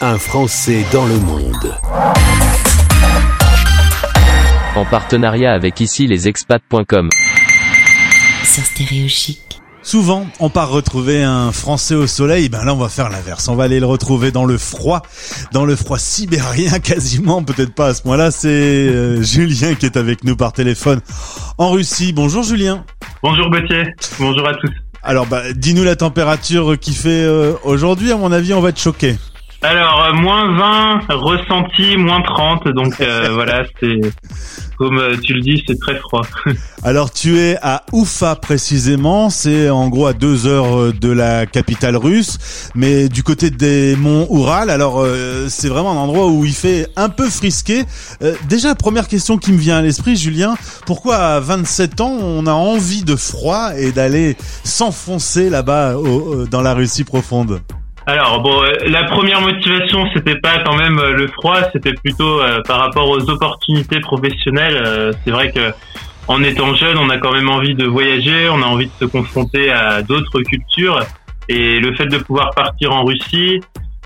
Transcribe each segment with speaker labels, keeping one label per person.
Speaker 1: Un Français dans le monde.
Speaker 2: En partenariat avec ici les expats.com.
Speaker 3: Sur Stéréo Chic.
Speaker 4: Souvent, on part retrouver un Français au soleil, ben là on va faire l'inverse. On va aller le retrouver dans le froid, dans le froid sibérien quasiment, peut-être pas à ce point-là. C'est euh, Julien qui est avec nous par téléphone en Russie. Bonjour Julien.
Speaker 5: Bonjour Gauthier, bonjour à tous.
Speaker 4: Alors bah, dis-nous la température qui fait euh, aujourd'hui, à mon avis on va être choqué.
Speaker 5: Alors, euh, moins 20, ressenti, moins 30, donc voilà, c'est comme euh, tu le dis, c'est très froid.
Speaker 4: Alors tu es à Oufa précisément, c'est en gros à deux heures euh, de la capitale russe, mais du côté des monts Oural. Alors euh, c'est vraiment un endroit où il fait un peu frisqué. déjà première question qui me vient à l'esprit, Julien, pourquoi à 27 ans on a envie de froid et d'aller s'enfoncer là-bas dans la Russie profonde?
Speaker 5: Alors bon, euh, la première motivation, c'était pas quand même euh, le froid, c'était plutôt euh, par rapport aux opportunités professionnelles. c'est vrai que en étant jeune, on a quand même envie de voyager, on a envie de se confronter à d'autres cultures, et le fait de pouvoir partir en Russie,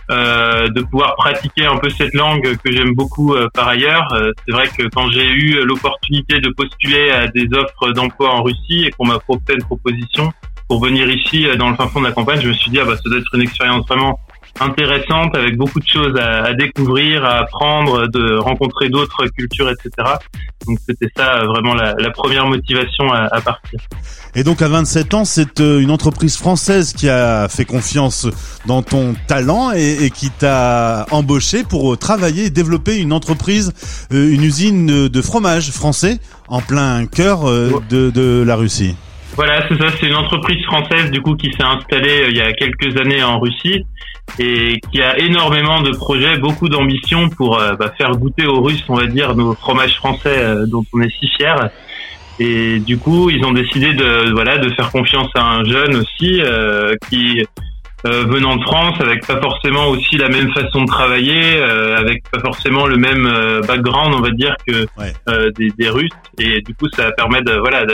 Speaker 5: de pouvoir pratiquer un peu cette langue que j'aime beaucoup par ailleurs. c'est vrai que quand j'ai eu l'opportunité de postuler à des offres d'emploi en Russie et qu'on m'a fait une proposition, pour venir ici euh, dans le fin fond de la campagne, je me suis dit ah bah ça doit être une expérience vraiment intéressante avec beaucoup de choses à, découvrir, à apprendre, de rencontrer d'autres cultures, etc. Donc c'était ça euh, vraiment la, première motivation à, partir.
Speaker 4: Et donc à 27 ans, c'est euh, une entreprise française qui a fait confiance dans ton talent et, qui t'a embauché pour travailler et développer une entreprise, une usine de fromage français en plein cœur de, de la Russie.
Speaker 5: Voilà, c'est ça. C'est une entreprise française du coup qui s'est installée euh, il y a quelques années en Russie et qui a énormément de projets, beaucoup d'ambition pour euh, bah, faire goûter aux Russes, on va dire, nos fromages français euh, dont on est si fiers. Et du coup, ils ont décidé de voilà de faire confiance à un jeune aussi qui euh, venant de France, avec pas forcément aussi la même façon de travailler, euh, avec pas forcément le même euh, background, on va dire que des, des, Russes. Et du coup, ça permet de voilà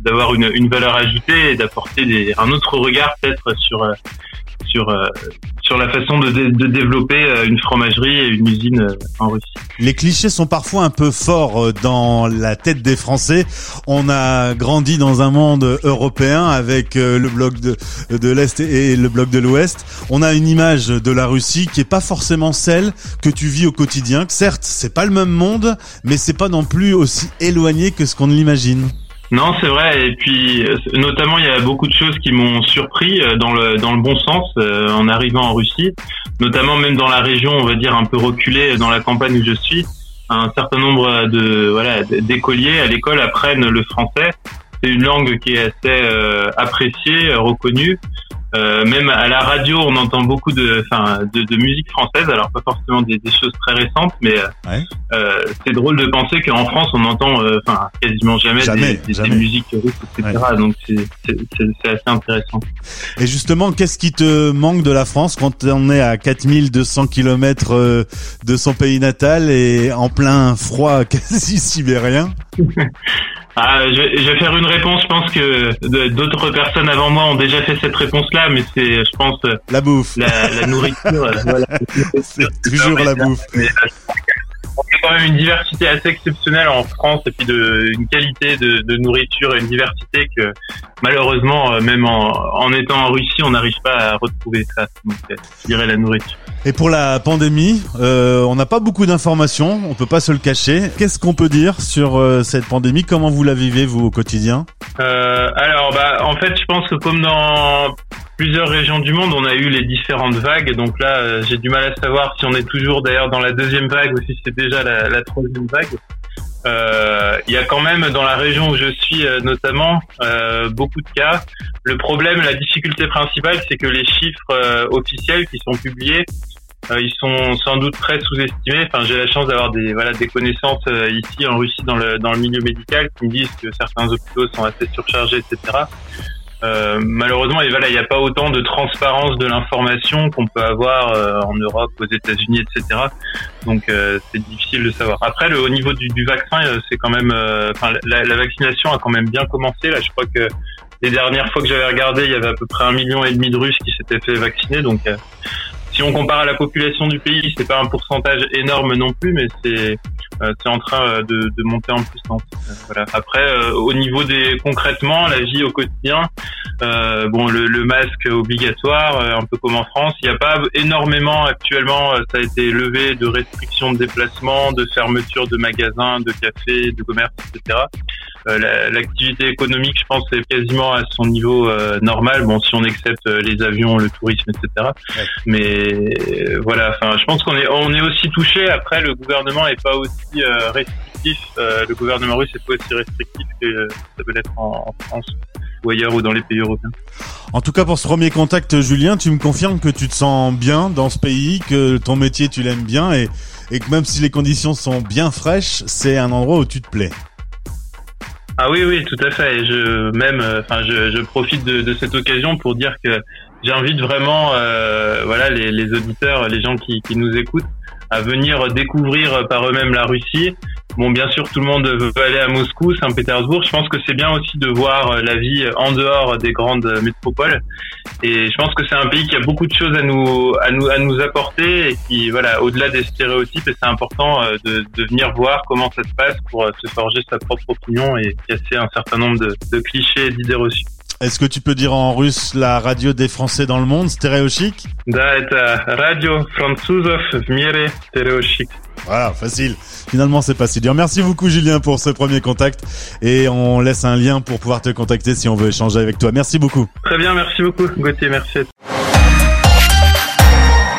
Speaker 5: d'avoir une, une valeur ajoutée et d'apporter un autre regard peut-être sur sur euh, sur la façon de, de, développer euh, une fromagerie et une usine euh, en Russie.
Speaker 4: Les clichés sont parfois un peu forts dans la tête des Français. On a grandi dans un monde européen avec le bloc de, de l'Est et le bloc de l'Ouest. On a une image de la Russie qui est pas forcément celle que tu vis au quotidien. Certes, c'est pas le même monde, mais c'est pas non plus aussi éloigné que ce qu'on l'imagine.
Speaker 5: Non, c'est vrai. Et puis, euh, notamment, il y a beaucoup de choses qui m'ont surpris euh, dans le dans le bon sens euh, en arrivant en Russie, notamment même dans la région, on va dire un peu reculée, dans la campagne où je suis. Un certain nombre de voilà d'écoliers à l'école apprennent le français. C'est une langue qui est assez appréciée, reconnue. Euh, même à la radio, on entend beaucoup de, de, de, musique française. Alors pas forcément des, des choses très récentes, mais euh, euh c'est drôle de penser qu'en France, on entend, euh, quasiment jamais, des, des, musiques russes, etc. Donc c'est assez intéressant.
Speaker 4: Et justement, qu'est-ce qui te manque de la France quand on est à 4200 km de son pays natal et en plein froid quasi sibérien?
Speaker 5: Ah, je, vais faire une réponse. Je pense que d'autres personnes avant moi ont déjà fait cette réponse-là, mais c'est, je pense,
Speaker 4: la bouffe,
Speaker 5: la, la nourriture. voilà.
Speaker 4: C'est toujours la bouffe. Mais,
Speaker 5: a quand même une diversité assez exceptionnelle en France et puis de, une qualité de, de nourriture et une diversité que malheureusement, euh, même en, en étant en Russie, on n'arrive pas à retrouver ça. Donc, euh, je dirais la nourriture.
Speaker 4: Et pour la pandémie, euh, on n'a pas beaucoup d'informations, on peut pas se le cacher. Qu'est-ce qu'on peut dire sur euh, cette pandémie? Comment vous la vivez vous au quotidien?
Speaker 5: Euh, Alors, bah, en fait, je pense que comme dans plusieurs régions du monde, on a eu les différentes vagues. Donc là, euh, j'ai du mal à savoir si on est toujours d'ailleurs dans la deuxième vague ou si c'est déjà la, troisième vague. Euh, il y a quand même dans la région où je suis euh, notamment beaucoup de cas. Le problème, la difficulté principale, c'est que les chiffres officiels qui sont publiés, ils sont sans doute très sous-estimés. Enfin, j'ai la chance d'avoir des voilà des connaissances ici en Russie dans le dans le milieu médical qui me disent que certains hôpitaux sont assez surchargés, etc. Euh, malheureusement, il n'y a pas autant de transparence de l'information qu'on peut avoir euh, en Europe, aux États-Unis, etc. Donc, euh, c'est difficile de savoir. Après, le, au niveau du, du vaccin, c'est quand même, enfin, la, la, vaccination a quand même bien commencé. Là, je crois que les dernières fois que j'avais regardé, il y avait à peu près un million et demi de Russes qui s'étaient fait vacciner. Donc, si on compare à la population du pays, c'est pas un pourcentage énorme non plus, mais c'est euh, c'est en train euh, de, de, monter en puissance. Voilà. Après, au niveau des concrètement, la vie au quotidien, bon, le, le, masque obligatoire, un peu comme en France, il n'y a pas énormément actuellement. ça a été levé de restrictions de déplacement, de fermeture de magasins, de cafés, de commerces, etc. L'activité économique, je pense, est quasiment à son niveau normal. Bon, si on accepte les avions, le tourisme, etc. Mais euh, voilà, enfin, je pense qu'on est on est aussi touché. Après, le gouvernement est pas aussi euh, restrictif. Euh, le gouvernement russe est pas aussi restrictif que ça peut l'être en, France ou ailleurs ou dans les pays européens.
Speaker 4: En tout cas, pour ce premier contact, Julien, tu me confirmes que tu te sens bien dans ce pays, que ton métier tu l'aimes bien et, et que même si les conditions sont bien fraîches, c'est un endroit où tu te plais.
Speaker 5: Ah oui, oui, tout à fait. Et je même, enfin, je, je profite de, de, cette occasion pour dire que j'invite vraiment euh, voilà les, les, auditeurs, les gens qui, qui, nous écoutent à venir découvrir par eux-mêmes la Russie. Bon, bien sûr, tout le monde veut aller à Moscou, Saint-Pétersbourg. Je pense que c'est bien aussi de voir la vie en dehors des grandes métropoles. Et je pense que c'est un pays qui a beaucoup de choses à nous, à nous, à nous apporter et qui, voilà, au-delà des stéréotypes, c'est important euh, de, de, venir voir comment ça se passe pour euh, se forger sa propre opinion et casser un certain nombre de, de clichés et d'idées reçues.
Speaker 4: Est-ce que tu peux dire en russe la radio des Français dans le monde, Stéréochic
Speaker 5: Да, это радио французов в мире Стереошик.
Speaker 4: Voilà, facile. Finalement, c'est pas si dur. Merci beaucoup, Julien, pour ce premier contact. Et on laisse un lien pour pouvoir te contacter si on veut échanger avec toi. Merci beaucoup.
Speaker 5: Très bien, merci beaucoup, Gauthier. Merci.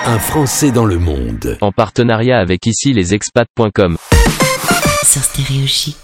Speaker 1: Un Français dans le monde.
Speaker 2: En partenariat avec ici les expats.com.
Speaker 3: Sur Stéréochic.